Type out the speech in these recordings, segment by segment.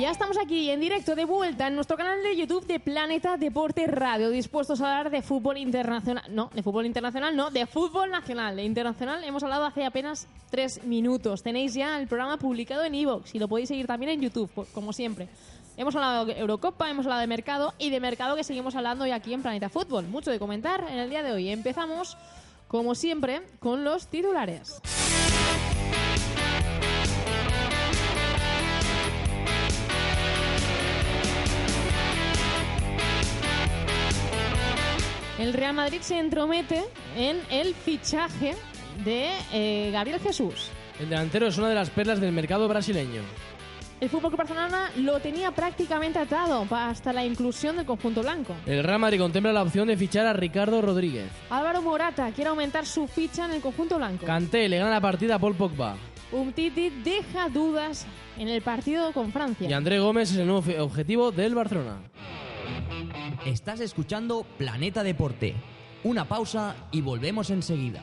Ya estamos aquí en directo de vuelta en nuestro canal de YouTube de Planeta Deporte Radio, dispuestos a hablar de fútbol internacional. No, de fútbol internacional, no, de fútbol nacional. De internacional hemos hablado hace apenas tres minutos. Tenéis ya el programa publicado en Evox y lo podéis seguir también en YouTube, como siempre. Hemos hablado de Eurocopa, hemos hablado de mercado y de mercado que seguimos hablando hoy aquí en Planeta Fútbol. Mucho de comentar en el día de hoy. Empezamos, como siempre, con los titulares. El Real Madrid se entromete en el fichaje de eh, Gabriel Jesús. El delantero es una de las perlas del mercado brasileño. El Fútbol Club Barcelona lo tenía prácticamente atado hasta la inclusión del conjunto blanco. El Real Madrid contempla la opción de fichar a Ricardo Rodríguez. Álvaro Morata quiere aumentar su ficha en el conjunto blanco. Kanté le gana la partida a Paul Pogba. Umtiti deja dudas en el partido con Francia. Y André Gómez es el nuevo objetivo del Barcelona. Estás escuchando Planeta Deporte. Una pausa y volvemos enseguida.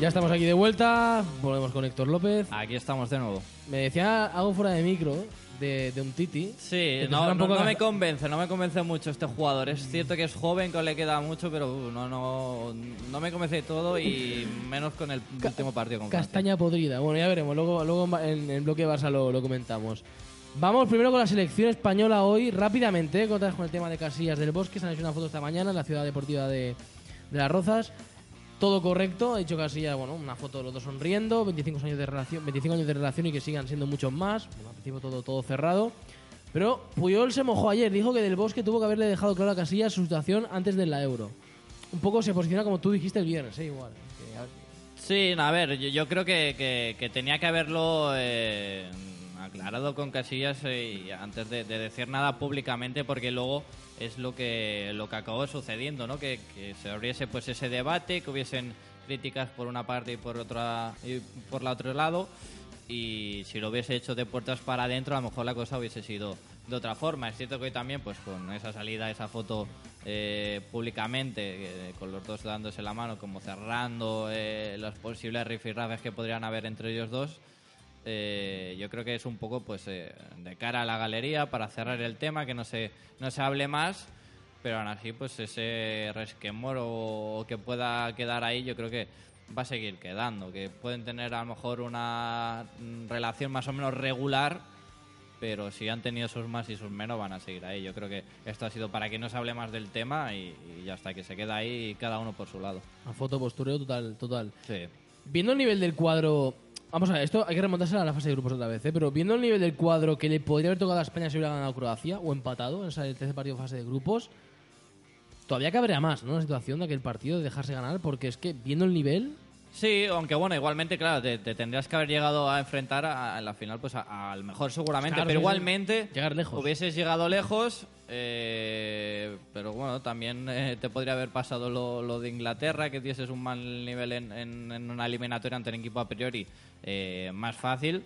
Ya estamos aquí de vuelta, volvemos con Héctor López. Aquí estamos de nuevo. Me decía algo fuera de micro de, de un Titi. Sí, no, no- no me convence, no me convence mucho este jugador. Es cierto que es joven, que le queda mucho, pero uh, no, no, no me convence de todo y menos con el último partido con Francia. Castaña podrida. Bueno, ya veremos. Luego, luego en el bloque Barça lo, lo comentamos. Vamos primero con la selección española hoy, rápidamente, ¿eh? con con el tema de Casillas del Bosque. Se han hecho una foto esta mañana en la ciudad deportiva de, de Las Rozas. Todo correcto, ha dicho Casillas, bueno, una foto de los dos sonriendo, 25 años de relación, 25 años de relación y que sigan siendo muchos más. Bueno, al principio todo, todo cerrado. Pero Puyol se mojó ayer, dijo que Del Bosque tuvo que haberle dejado claro a Casillas su situación antes de la Euro. Un poco se posiciona como tú dijiste el viernes, ¿eh? igual. Sí, a ver, yo, yo creo que, que- que tenía que haberlo eh, aclarado con Casillas eh, y antes de, de decir nada públicamente, porque luego es lo que lo que acabó sucediendo, ¿no? Que, que se abriese pues ese debate, que hubiesen críticas por una parte y por otra y por la otro lado. Y si lo hubiese hecho de puertas para adentro, a lo mejor la cosa hubiese sido de otra forma. Es cierto que hoy también, pues con esa salida, esa foto eh, públicamente, eh, con los dos dándose la mano, como cerrando eh, los posibles rifirrafes que podrían haber entre ellos dos, eh, yo creo que es un poco pues eh, de cara a la galería para cerrar el tema, que no se, no se hable más, pero aún así pues ese resquemor o, o que pueda quedar ahí yo creo que va a seguir quedando, que pueden tener a lo mejor una mm, relación más o menos regular, pero si han tenido sus más y sus menos van a seguir ahí. Yo creo que esto ha sido para que no se hable más del tema y, y ya está, que se queda ahí cada uno por su lado. A foto postureo total, total. Sí. Viendo el nivel del cuadro. Vamos a ver, esto hay que remontarse a la fase de grupos otra vez, ¿eh? pero viendo el nivel del cuadro que le podría haber tocado a España si hubiera ganado Croacia o empatado en ese tercer partido de fase de grupos, todavía cabría más, ¿no? La situación de aquel partido de dejarse ganar, porque es que viendo el nivel, Sí, aunque bueno, igualmente, claro, te, te tendrías que haber llegado a enfrentar a, a la final, pues a- al mejor seguramente, Claro, pero igualmente Llegar lejos. hubieses llegado lejos, eh, pero bueno, también eh, te podría haber pasado lo, lo de Inglaterra, que tienes un mal nivel en, en- en una eliminatoria ante un equipo a priori eh, más fácil,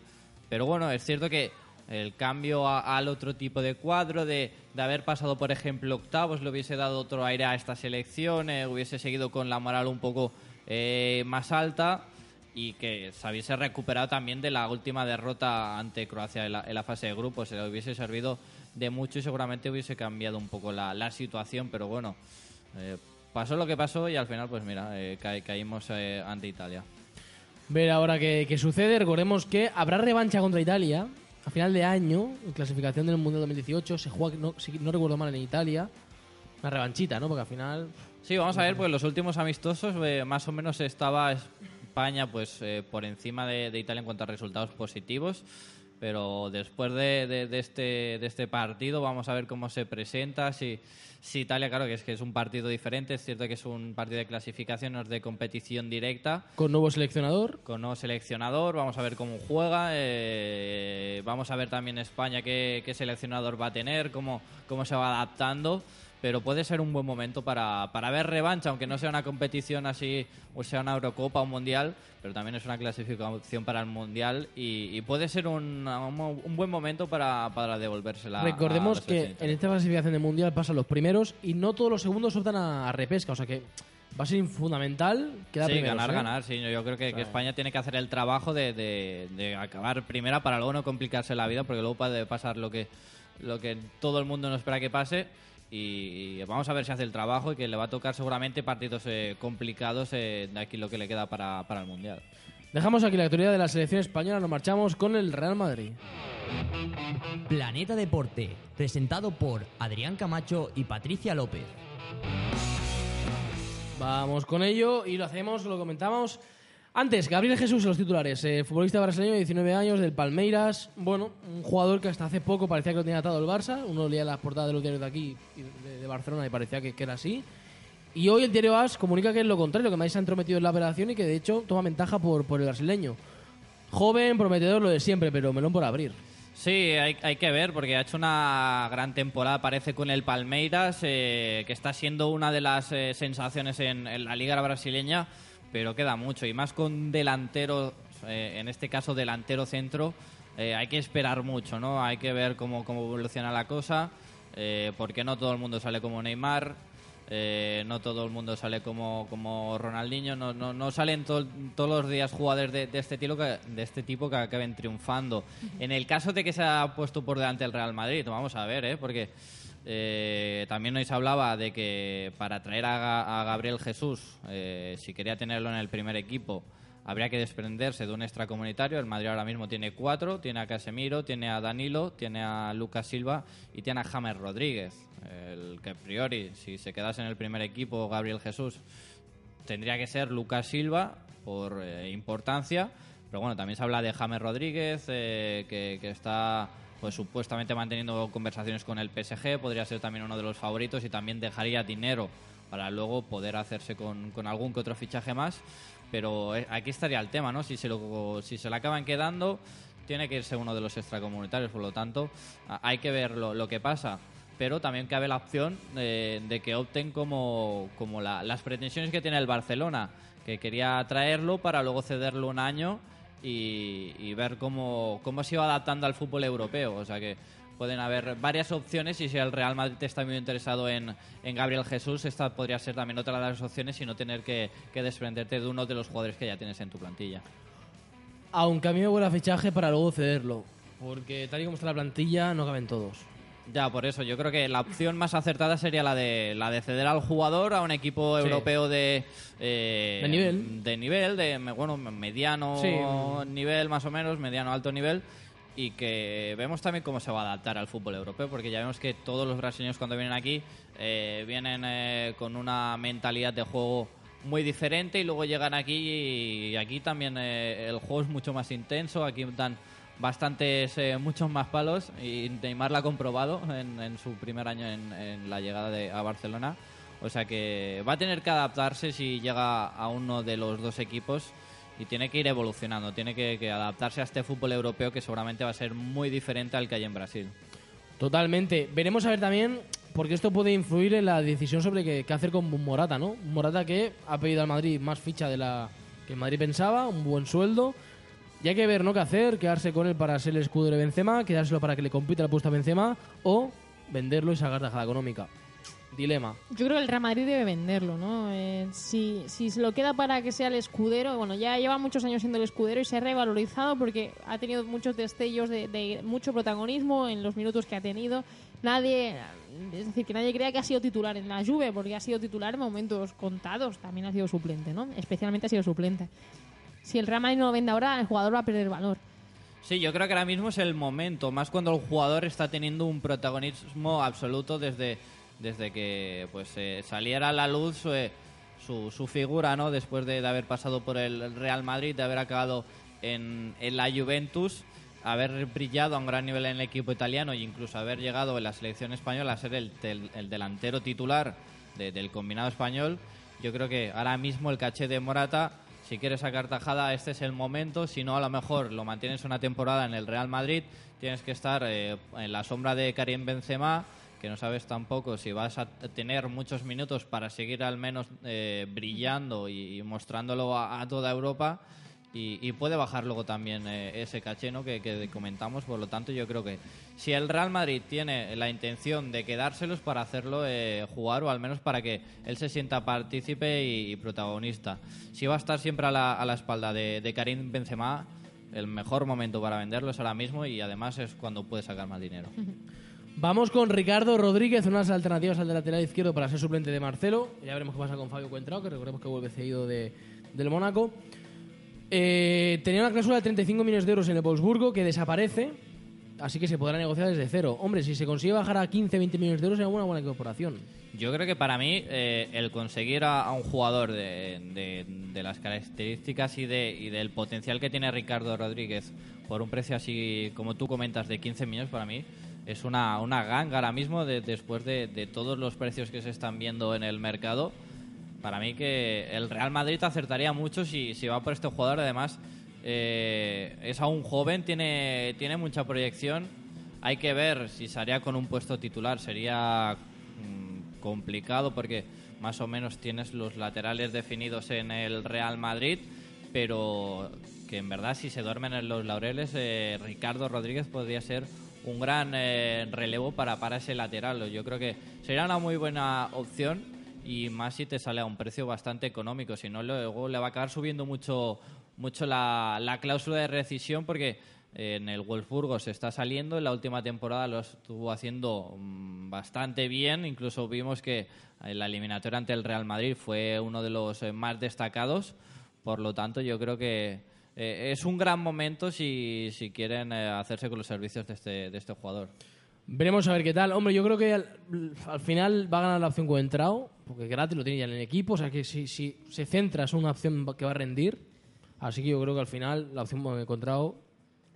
pero bueno, es cierto que el cambio a- al otro tipo de cuadro, de, de haber pasado, por ejemplo, octavos, le hubiese dado otro aire a esta selección, eh, hubiese seguido con la moral un poco eh, más alta y que se hubiese recuperado también de la última derrota ante Croacia en la, en la fase de grupos. Se le hubiese servido de mucho y seguramente hubiese cambiado un poco la, la situación, pero bueno, eh, pasó lo que pasó y al final, pues mira, eh, ca- caímos eh, ante Italia. Ver ahora qué, qué sucede. Recordemos que habrá revancha contra Italia a final de año, en clasificación del Mundial 2018. Se juega, no, si no recuerdo mal, en Italia. Una revanchita, ¿no? Porque al final. Sí, vamos a ver, pues los últimos amistosos eh, más o menos estaba España pues por encima de, de Italia en cuanto a resultados positivos, pero después de, de- de este, de este partido vamos a ver cómo se presenta, si, si Italia, claro que es que es un partido diferente, es cierto que es un partido de clasificación, no es de competición directa, Con nuevo seleccionador. con nuevo seleccionador, vamos a ver cómo juega, eh, vamos a ver también España qué, qué seleccionador va a tener, cómo, cómo se va adaptando, pero puede ser un buen momento para, para ver revancha, aunque no sea una competición así, o sea una Eurocopa o un Mundial, pero también es una clasificación para el Mundial y, y puede ser un, un- un buen momento para, para devolvérsela. a Recordemos la que en esta clasificación de Mundial pasan los primeros y no todos los segundos optan a, a repesca. O sea que va a ser fundamental quedar Sí, primeros, ganar, ¿eh? ganar. Sí, yo creo que, que España tiene que hacer el trabajo de, de- de acabar primera para luego no complicarse la vida, porque luego puede pasar lo que, lo que todo el mundo no espera que pase. Y, vamos a ver si hace el trabajo y que le va a tocar seguramente partidos eh, complicados eh, de aquí lo que le queda para, para el Mundial. Dejamos aquí la actualidad de la selección española. Nos marchamos con el Real Madrid. Planeta Deporte, presentado por Adrián Camacho y Patricia López. Vamos con ello y lo hacemos, lo comentamos. Antes, Gabriel Jesús, los titulares. eh, futbolista brasileño de 19 años, del Palmeiras. Bueno, un jugador que hasta hace poco parecía que lo tenía atado el Barça. Uno leía las portadas de los diarios de aquí, de, de Barcelona, y parecía que, que era así. Y hoy el diario AS comunica que es lo contrario, que Madrid se ha entrometido en la operación y que de hecho toma ventaja por, por el brasileño. Joven, prometedor, lo de siempre, pero melón por abrir. Sí, hay, hay que ver, porque ha hecho una gran temporada, parece, con el Palmeiras, eh, que está siendo una de las eh, sensaciones en, en la liga brasileña, pero queda mucho. Y más con delantero, eh, en este caso delantero centro, eh, hay que esperar mucho, ¿no? Hay que ver cómo, cómo evoluciona la cosa, eh, porque no todo el mundo sale como Neymar, eh, no todo el mundo sale como, como Ronaldinho, no, no, no salen to- todos los días jugadores de, de este tipo que, de este tipo que acaben triunfando. En el caso de que se ha puesto por delante el Real Madrid, vamos a ver, ¿eh? porque eh, también hoy se hablaba de que para traer a, Ga- a Gabriel Jesús, eh, si quería tenerlo en el primer equipo, habría que desprenderse de un extracomunitario. El Madrid ahora mismo tiene cuatro, tiene a Casemiro, tiene a Danilo, tiene a Lucas Silva y tiene a James Rodríguez. El que a priori, si se quedase en el primer equipo Gabriel Jesús, tendría que ser Lucas Silva por eh, importancia. Pero bueno, también se habla de James Rodríguez, que está pues supuestamente manteniendo conversaciones con el PSG, podría ser también uno de los favoritos y también dejaría dinero para luego poder hacerse con, algún que otro fichaje más. Pero eh, aquí estaría el tema, ¿no? Si se lo, si se le acaban quedando, tiene que irse uno de los extracomunitarios, por lo tanto, hay que ver lo, lo que pasa. Pero también cabe la opción de, de que opten como, como la- las pretensiones que tiene el Barcelona, que quería traerlo para luego cederlo un año y, ver cómo, cómo se iba adaptando al fútbol europeo. O sea que pueden haber varias opciones y si el Real Madrid está muy interesado en, en Gabriel Jesús, esta podría ser también otra de las opciones y no tener que, que desprenderte de uno de los jugadores que ya tienes en tu plantilla. Aunque a mí me huele a fichaje para luego cederlo. Porque tal y como está la plantilla, no caben todos. Ya, por eso, yo creo que la opción más acertada sería la de la de ceder al jugador a un equipo Sí. europeo de eh, De nivel. de nivel, de bueno, mediano Sí. nivel más o menos, mediano alto nivel y que vemos también cómo se va a adaptar al fútbol europeo, porque ya vemos que todos los brasileños cuando vienen aquí eh, vienen eh, con una mentalidad de juego muy diferente y luego llegan aquí y aquí también eh, el juego es mucho más intenso, aquí dan bastantes, eh, muchos más palos y Neymar lo ha comprobado en, en su primer año en, en la llegada de, a Barcelona. O sea que va a tener que adaptarse si llega a uno de los dos equipos y tiene que ir evolucionando, tiene que, que adaptarse a este fútbol europeo que seguramente va a ser muy diferente al que hay en Brasil. Totalmente. Veremos a ver también, porque esto puede influir en la decisión sobre qué, qué hacer con Morata, ¿no? Morata que ha pedido al Madrid más ficha de la que Madrid pensaba, un buen sueldo. Y hay que ver, ¿no? ¿Qué hacer? Quedarse con él para ser el escudero de Benzema, quedárselo para que le compita la puesta a Benzema o venderlo y sacar tajada económica. Dilema. Yo creo que el Real Madrid debe venderlo, ¿no? Eh, si, si se lo queda para que sea el escudero, bueno, ya lleva muchos años siendo el escudero y se ha revalorizado porque ha tenido muchos destellos de, mucho protagonismo en los minutos que ha tenido. Nadie, es decir, que nadie crea que ha sido titular en la Juve porque ha sido titular en momentos contados. También ha sido suplente, ¿no? Especialmente ha sido suplente. Si el Real Madrid no lo vende ahora, el jugador va a perder valor. Sí, yo creo que ahora mismo es el momento, más cuando el jugador está teniendo un protagonismo absoluto desde, desde que pues eh, saliera a la luz eh, su, su figura, ¿no? Después de, haber pasado por el Real Madrid, de haber acabado en, en la Juventus, haber brillado a un gran nivel en el equipo italiano e incluso haber llegado en la selección española a ser el, el delantero titular de- del combinado español. Yo creo que ahora mismo el caché de Morata, si quiere sacar tajada, este es el momento. Si no, a lo mejor lo mantienes una temporada en el Real Madrid, tienes que estar eh, en la sombra de Karim Benzema, que no sabes tampoco si vas a tener muchos minutos para seguir al menos eh, brillando y, mostrándolo a toda Europa. Y, puede bajar luego también eh, ese caché ¿no? que, que comentamos. Por lo tanto, yo creo que si el Real Madrid tiene la intención de quedárselos para hacerlo eh, jugar o al menos para que él se sienta partícipe y, protagonista. Si va a estar siempre a la, espalda de, de Karim Benzema, el mejor momento para venderlo es ahora mismo y además es cuando puede sacar más dinero. Vamos con Ricardo Rodríguez, unas alternativas al de lateral izquierdo para ser suplente de Marcelo. Ya veremos qué pasa con Fabio Cuentrao, que recordemos que vuelve cedido de, del Mónaco. Eh, tenía una cláusula de 35 millones de euros en el Wolfsburgo que desaparece, así que se podrá negociar desde cero. Hombre, si se consigue bajar a 15-20 millones de euros, sería una buena incorporación. Yo creo que para mí eh, el conseguir a, un jugador de, de- las características y, de, y del potencial que tiene Ricardo Rodríguez por un precio así, como tú comentas, de 15 millones para mí es una, una ganga ahora mismo de- después de, de todos los precios que se están viendo en el mercado. Para mí que el Real Madrid acertaría mucho si, si va por este jugador. Además, eh, es aún joven, tiene, tiene mucha proyección. Hay que ver si se haría con un puesto titular. Sería mm, complicado porque más o menos tienes los laterales definidos en el Real Madrid, pero que en verdad si se duermen en los laureles, eh, Ricardo Rodríguez podría ser un gran eh, relevo para, para ese lateral. Yo creo que sería una muy buena opción y más si te sale a un precio bastante económico. Si no, luego le va a acabar subiendo mucho, mucho la, la cláusula de rescisión porque eh, en el Wolfsburgo se está saliendo. En la última temporada lo estuvo haciendo mm, bastante bien. Incluso vimos que en la eliminatoria ante el Real Madrid fue uno de los eh, más destacados. Por lo tanto, yo creo que eh, es un gran momento si, si quieren eh, hacerse con los servicios de este, de este jugador. Veremos a ver qué tal. Hombre, yo creo que al, al final va a ganar la opción Coentrao, porque gratis lo tiene ya en el equipo. O sea que si, si se centra es una opción que va a rendir. Así que yo creo que al final la opción Coentrao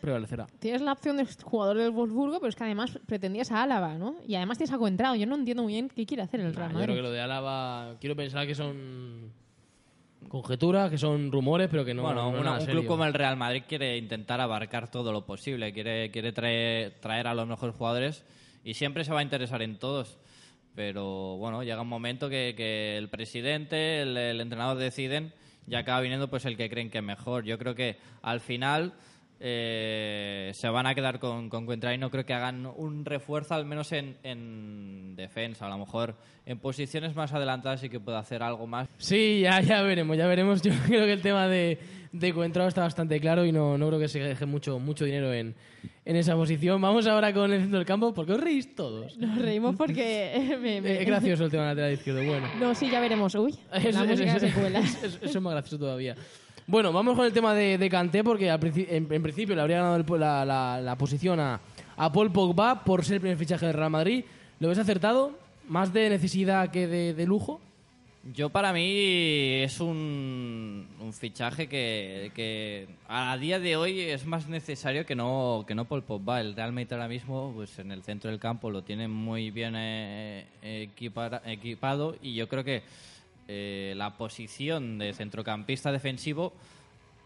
prevalecerá. Tienes la opción de jugador del Wolfsburgo, pero es que además pretendías a Álava, ¿no? Y además tienes a Coentrao. Yo no entiendo muy bien qué quiere hacer el Real Nah, yo Madrid. creo que lo de Álava, quiero pensar que son conjeturas, que son rumores, pero que no. bueno, no una- un serio. club como el Real Madrid quiere intentar abarcar todo lo posible, quiere, quiere traer, traer a los mejores jugadores y siempre se va a interesar en todos. Pero bueno, llega un momento que, el presidente, el, el entrenador deciden y acaba viniendo pues el que creen que es mejor. Yo creo que al final eh, se van a quedar con, con Cuentra y no creo que hagan un refuerzo, al menos en, en defensa. A lo mejor en posiciones más adelantadas sí que puede hacer algo más. Sí, ya, ya veremos, ya veremos. Yo creo que el tema de, de está bastante claro y no, no creo que se deje mucho, mucho dinero en, en esa posición. Vamos ahora con el centro del campo, porque os reís todos. Nos reímos porque me, me- Es gracioso el tema lateral izquierdo, bueno. No, sí, ya veremos. Uy, Eso, la música eso- se cuela. eso- eso es más gracioso todavía. Bueno, vamos con el tema de, de Kanté, porque al princi- en, principio le habría ganado el- la, la- posición a, a Paul Pogba por ser el primer fichaje del Real Madrid. ¿Lo ves acertado? ¿Más de necesidad que de, de lujo? Yo para mí es un, un fichaje que, que a día de hoy es más necesario que no que no Paul Pogba. El Real Madrid ahora mismo pues en el centro del campo lo tiene muy bien eh, equipado y yo creo que eh, la posición de centrocampista defensivo,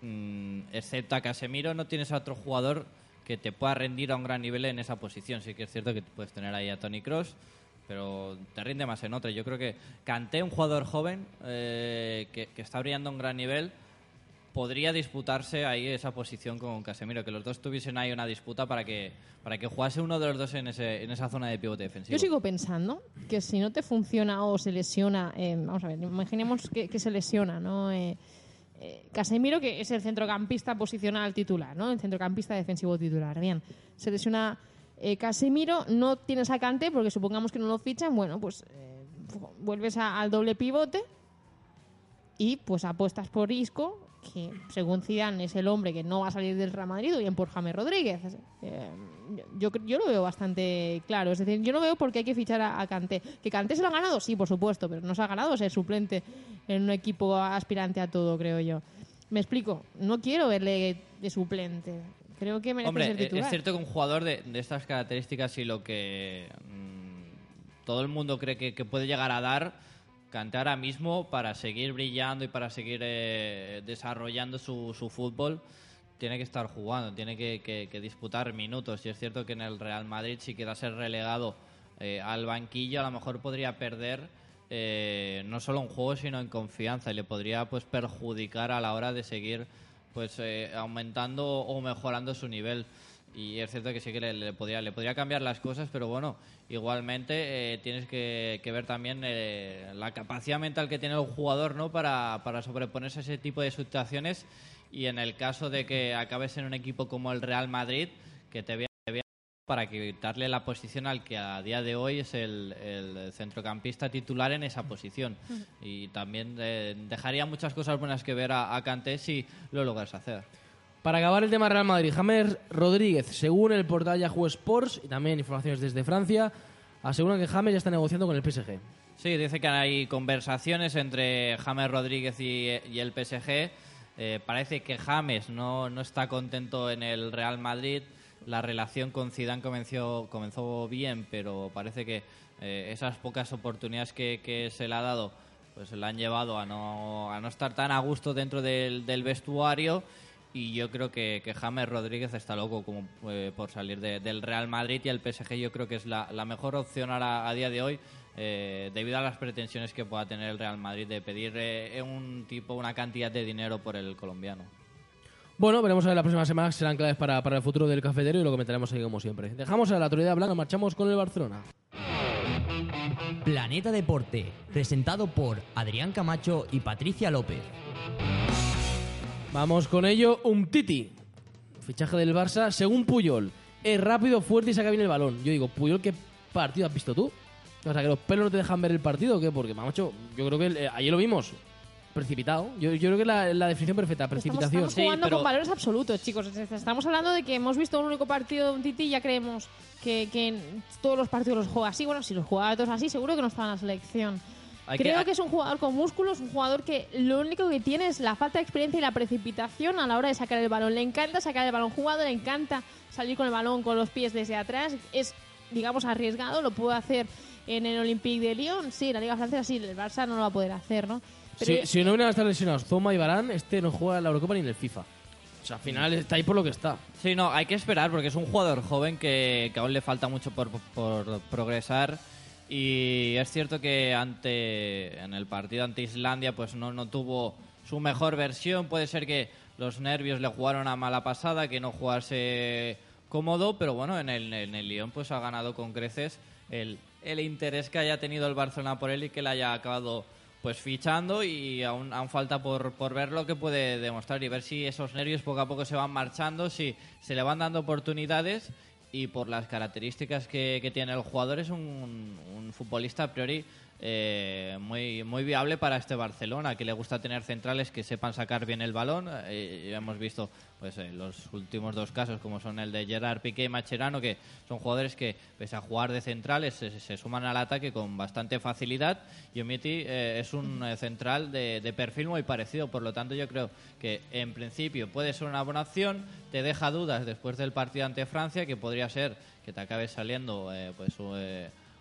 mm, excepto a Casemiro, no tienes a otro jugador que te pueda rendir a un gran nivel en esa posición. Sí que es cierto que puedes tener ahí a Tony Cross, pero te rinde más en otra. Yo creo que Kanté, un jugador joven eh, que está brillando a un gran nivel, podría disputarse ahí esa posición con Casemiro, que los dos tuviesen ahí una disputa para que para que jugase uno de los dos en, ese, en esa zona de pivote defensivo. Yo sigo pensando que si no te funciona o se lesiona, eh, vamos a ver, imaginemos que, se lesiona, ¿no? Eh, eh, Casemiro, que es el centrocampista posicional titular, ¿no? El centrocampista defensivo titular. Bien, se lesiona Casemiro, no tienes a Kanté porque supongamos que no lo fichan, bueno, pues vuelves al doble pivote y pues apuestas por Isco, que según Zidane es el hombre que no va a salir del Real Madrid, bien por James Rodríguez. Eh, yo, yo lo veo bastante claro. Es decir, yo no veo por qué hay que fichar a, Kanté. ¿Que Kanté se lo ha ganado? Sí, por supuesto, pero no se ha ganado ser suplente en un equipo aspirante a todo, creo yo. Me explico, no quiero verle de suplente. Creo que merece Hombre, ser eh, titular. es cierto que un jugador de, de estas características y lo que mm, todo el mundo cree que, que puede llegar a dar, Kanté ahora mismo para seguir brillando y para seguir eh, desarrollando su, su fútbol, tiene que estar jugando, tiene que, que- disputar minutos. Y es cierto que en el Real Madrid, si queda ser relegado eh, al banquillo, a lo mejor podría perder eh, no solo en juego, sino en confianza y le podría pues perjudicar a la hora de seguir pues aumentando o mejorando su nivel. Y es cierto que sí que le, le podría, le podría cambiar las cosas, pero bueno, igualmente eh, tienes que, que ver también eh, la capacidad mental que tiene el jugador ¿no? para, para sobreponerse a ese tipo de situaciones. Y en el caso de que acabes en un equipo como el Real Madrid, que te vea para quitarle la posición al que a día de hoy es el, el centrocampista titular en esa posición. Y también eh, dejaría muchas cosas buenas que ver a, a Kanté si lo logras hacer. Para acabar el tema Real Madrid, James Rodríguez, según el portal Yahoo Sports y también informaciones desde Francia, aseguran que James ya está negociando con el PSG. Sí, dice que hay conversaciones entre James Rodríguez y, y el PSG. Eh, parece que James no, no está contento en el Real Madrid. La relación con Zidane comenzó, comenzó bien, pero parece que eh, esas pocas oportunidades que, que se le ha dado pues le han llevado a no, a no estar tan a gusto dentro del, del vestuario y yo creo que, que James Rodríguez está loco como eh, por salir de- del Real Madrid y el PSG yo creo que es la, la mejor opción ahora, a día de hoy eh, debido a las pretensiones que pueda tener el Real Madrid de pedir eh, un tipo una cantidad de dinero por el colombiano. Bueno, veremos a ver las próximas semanas que serán claves para, para el futuro del cafetero y lo comentaremos ahí como siempre. Dejamos a la autoridad blanca, marchamos con el Barcelona. Planeta Deporte, presentado por Adrián Camacho y Patricia López. Vamos con ello, Umtiti. Fichaje del Barça, según Puyol. Es rápido, fuerte y saca bien el balón. Yo digo, Puyol, ¿qué partido has visto tú? O sea, que los pelos no te dejan ver el partido o qué? Porque, macho, yo creo que eh, ayer lo vimos. Precipitado. Yo, yo creo que la, la definición perfecta, precipitación. Estamos jugando pero- con valores absolutos, chicos. Es- es- Estamos hablando de que hemos visto un único partido de un Titi y ya creemos que, que todos los partidos los juega así. Bueno, si los jugaba todos así, seguro que no estaba en la selección. Hay que- Creo hay- que, es un jugador con músculos, un jugador que lo único que tiene es la falta de experiencia y la precipitación a la hora de sacar el balón. Le encanta sacar el balón jugado, le encanta salir con el balón con los pies desde atrás. Es, digamos, arriesgado, lo puede hacer en el Olympique de Lyon. Sí, en la Liga Francesa sí, el Barça no lo va a poder hacer, ¿no? Pero Si, si no hubieran estado lesionados Zoma y Barán, este no juega en la Eurocopa ni en el FIFA. O sea, al final está ahí por lo que está. Sí, no, hay que esperar porque es un jugador joven que, que aún le falta mucho por, por progresar. Y es cierto que ante en el partido ante Islandia pues no, no tuvo su mejor versión. Puede ser que los nervios le jugaron a mala pasada, que no jugase cómodo, pero bueno, en el, en el Lyon pues ha ganado con creces el, el interés que haya tenido el Barcelona por él y que le haya acabado pues fichando y aún, aún falta por, por ver lo que puede demostrar y ver si esos nervios poco a poco se van marchando, si se le van dando oportunidades y por las características que, tiene el jugador es un, un futbolista a priori eh, muy, muy viable para este Barcelona, que le gusta tener centrales que sepan sacar bien el balón. Eh, ya hemos visto pues eh, los últimos dos casos, como son el de Gerard Piqué y Macherano, que son jugadores que, pese a jugar de centrales, se, se suman al ataque con bastante facilidad. Y Omiti eh, es un eh, central de, de perfil muy parecido, por lo tanto, yo creo que en principio puede ser una buena opción. Te deja dudas después del partido ante Francia, que podría ser que te acabe saliendo eh, pues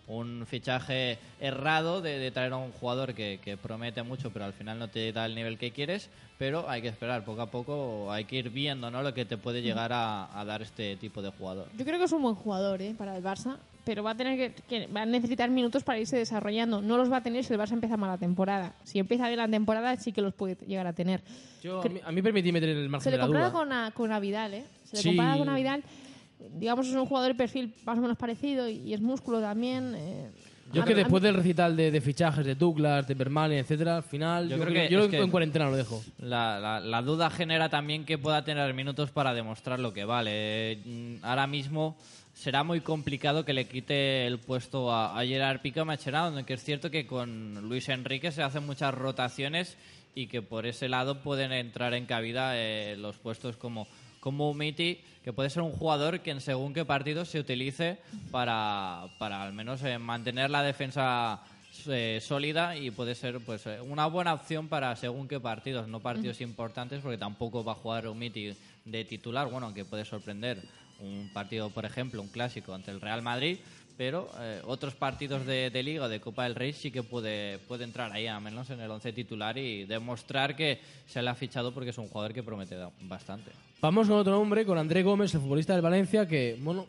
un fichaje errado de, de traer a un jugador que, que promete mucho, pero al final no te da el nivel que quieres. Pero hay que esperar poco a poco, hay que ir viendo ¿no? lo que te puede llegar a, a dar este tipo de jugador. Yo creo que es un buen jugador ¿eh? para el Barça, pero va a tener que, que- va a necesitar minutos para irse desarrollando. No los va a tener si el Barça empieza mal la temporada. Si empieza bien la temporada, sí que los puede llegar a tener. Yo, a, mí, a mí permití meter el margen Se le de la duda. con, a, con a Vidal, ¿eh? Se le Sí. compara con a Vidal. Digamos, es un jugador de perfil más o menos parecido y, y es músculo también. eh. Yo A- es que después del recital de, de fichajes de Douglas, de Bermane, etcétera, al final yo, Yo creo que yo que- en cuarentena lo dejo. La, la- la duda genera también que pueda tener minutos para demostrar lo que vale. Mm, Ahora mismo será muy complicado que le quite el puesto a, a Gerard Piqué o Mascherano, que es cierto que con Luis Enrique se hacen muchas rotaciones y que por ese lado pueden entrar en cabida eh, los puestos como como Umiti, que puede ser un jugador que en según qué partido se utilice para, para al menos eh, mantener la defensa eh, sólida y puede ser pues eh, una buena opción para según qué partidos, no partidos importantes porque tampoco va a jugar Umiti de titular, bueno, aunque puede sorprender un partido, por ejemplo, un clásico ante el Real Madrid, pero eh, otros partidos de, de Liga o de Copa del Rey sí que puede, puede entrar ahí, al menos en el once titular y demostrar que se le ha fichado porque es un jugador que promete bastante. Vamos con otro hombre, con André Gómez, el futbolista del Valencia, que, bueno,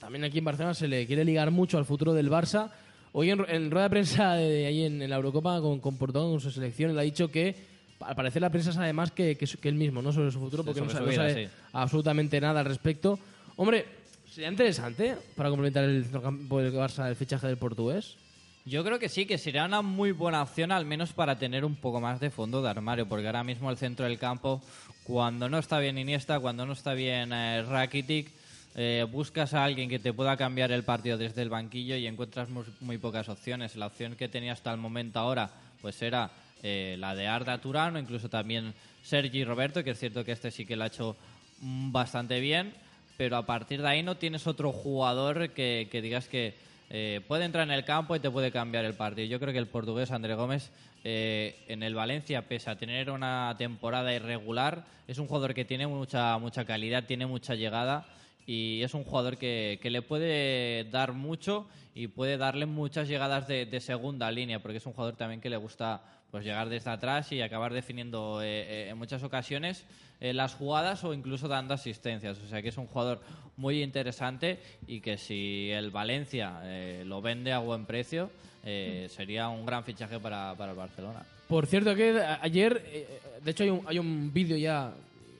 también aquí en Barcelona se le quiere ligar mucho al futuro del Barça. Hoy en, en rueda de prensa de, ahí en, en la Eurocopa con, con Portugal, con su selección, él ha dicho que al parecer la prensa sabe más que, que, que él mismo, ¿no? Sobre su futuro, Sí, porque no sobre sabe, su no vida, sabe sí. absolutamente nada al respecto. Hombre, sería interesante para complementar el centrocampo del Barça el fichaje del portugués. Yo creo que sí, que sería una muy buena opción, al menos para tener un poco más de fondo de armario, porque ahora mismo el centro del campo, cuando no está bien Iniesta, cuando no está bien eh, Rakitic, eh, buscas a alguien que te pueda cambiar el partido desde el banquillo y encuentras muy, pocas opciones. La opción que tenía hasta el momento ahora, pues era eh, la de Arda Turano, incluso también Sergi Roberto, que es cierto que este sí que lo ha hecho mm, bastante bien, pero a partir de ahí no tienes otro jugador que, digas que eh, puede entrar en el campo y te puede cambiar el partido. Yo creo que el portugués André Gómez eh, en el Valencia, pese a tener una temporada irregular, es un jugador que tiene mucha, mucha calidad, tiene mucha llegada y es un jugador que, que le puede dar mucho y puede darle muchas llegadas de, de segunda línea, porque es un jugador también que le gusta pues llegar desde atrás y acabar definiendo eh, eh, en muchas ocasiones eh, las jugadas o incluso dando asistencias. O sea que es un jugador muy interesante y que si el Valencia eh, lo vende a buen precio, eh, sería un gran fichaje para, para el Barcelona. Por cierto, que ayer, de hecho, hay un, hay un vídeo ya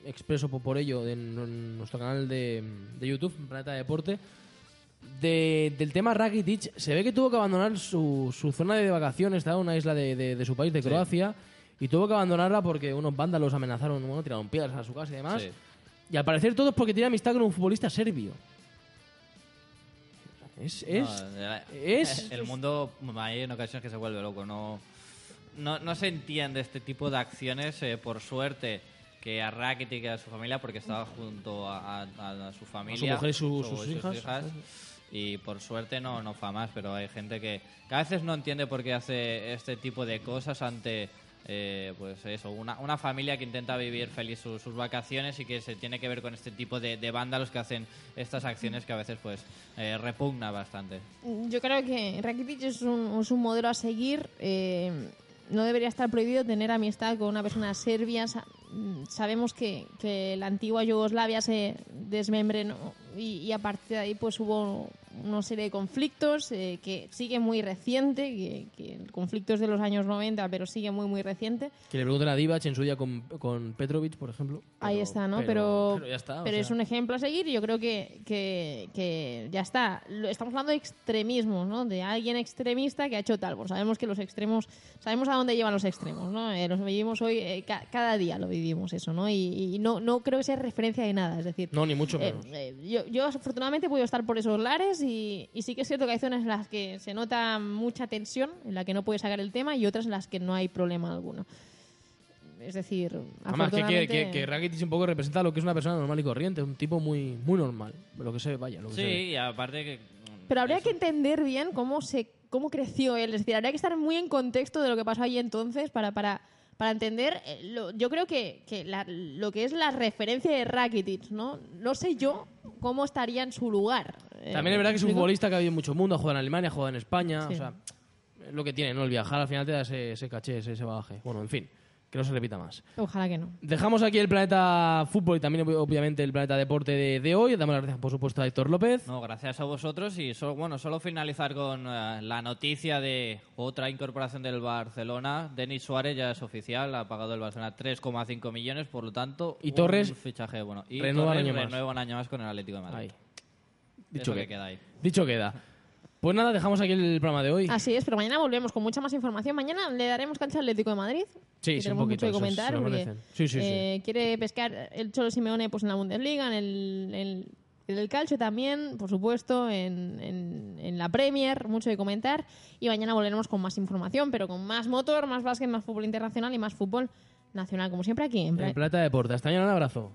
expreso por, ello en, en nuestro canal de, de YouTube, Planeta Deporte, de- del tema Rakitic. Se ve que tuvo que abandonar su, su zona de vacaciones, estaba en una isla de, de- de su país, de Croacia, y tuvo que abandonarla porque unos vándalos amenazaron, bueno, tiraron piedras a su casa y demás. Sí. Y al parecer todo es porque tiene amistad con un futbolista serbio. Es, es, No, eh, es- el mundo hay en ocasiones que se vuelve loco. No, no, no se entiende este tipo de acciones. eh, por suerte que a Rakitic y a su familia, porque estaba junto a, a- a su familia, mujer y su- sus hijas. Y por suerte no, no fa más, pero hay gente que, que a veces no entiende por qué hace este tipo de cosas ante eh, pues eso, una, una familia que intenta vivir feliz su- sus vacaciones y que se tiene que ver con este tipo de, de vándalos que hacen estas acciones que a veces pues eh, repugna bastante. Yo creo que Rakitic es un, es un modelo a seguir. eh, no debería estar prohibido tener amistad con una persona serbia. Sa- sabemos que, que la antigua Yugoslavia se desmembrenó y, y a partir de ahí pues hubo una serie de conflictos eh, que sigue muy reciente, que, que el conflicto es de los años 90, pero sigue muy muy reciente. Que le pregunten a Divac en su día con, con Petrovic, por ejemplo. Ahí Pero- está, ¿no? Pero, pero ya está. pero sea. es un ejemplo a seguir y yo creo que, que, que ya está. Estamos hablando de extremismos, ¿no? De alguien extremista que ha hecho tal. Pues sabemos que los extremos, sabemos a dónde llevan los extremos, ¿no? Eh, los vivimos hoy, eh, ca- cada día lo vivimos eso, ¿no? Y, y no, no creo que sea referencia de nada, es decir... No, ni mucho eh, menos. eh, yo, yo afortunadamente puedo estar por esos lares y, y sí que es cierto que hay zonas en las que se nota mucha tensión, en la que no puedes sacar el tema y otras en las que no hay problema alguno. Es decir, Además, que, que, que, que Rakitic un poco representa lo que es una persona normal y corriente, un tipo muy, muy normal. Lo que se vaya, lo que Sí, se y aparte que... Pero habría eso. que entender bien cómo se cómo creció él. Es decir, habría que estar muy en contexto de lo que pasó ahí entonces para, para, para entender. eh, lo- yo creo que, que la- lo que es la referencia de Rakitic, ¿no? No sé yo cómo estaría en su lugar. Eh, También es verdad que es un futbolista que ha vivido en mucho mundo, ha jugado en Alemania, ha jugado en España. Sí. O sea, es lo que tiene, ¿no? El viajar al final te da ese, ese caché, ese, ese bagaje. Bueno, en fin. que no se repita más. Ojalá que no. Dejamos aquí el planeta fútbol y también ob- obviamente el planeta deporte de, de hoy. Damos las gracias por supuesto a Héctor López. No, gracias a vosotros y solo, bueno, solo finalizar con eh, la noticia de otra incorporación del Barcelona. Denis Suárez ya es oficial, ha pagado el Barcelona 3,5 millones, por lo tanto, Y un Torres fichaje bueno. Y renueva un año más. renueva un año más con el Atlético de Madrid. Ahí. Dicho que, que- queda ahí. Dicho queda. Pues nada, dejamos aquí el programa de hoy. Así es, pero mañana volvemos con mucha más información. Mañana le daremos cancha al Atlético de Madrid. Sí, que sí, un poquito, mucho que eso comentar. porque. Sí, sí, sí. eh, Quiere pescar el Cholo Simeone pues, en la Bundesliga, en el, en- en el calcio también, por supuesto, en, en- en la Premier, mucho que comentar. Y mañana volveremos con más información, pero con más motor, más básquet, más fútbol internacional y más fútbol nacional, como siempre aquí en planeta deporte. Hasta mañana, un abrazo.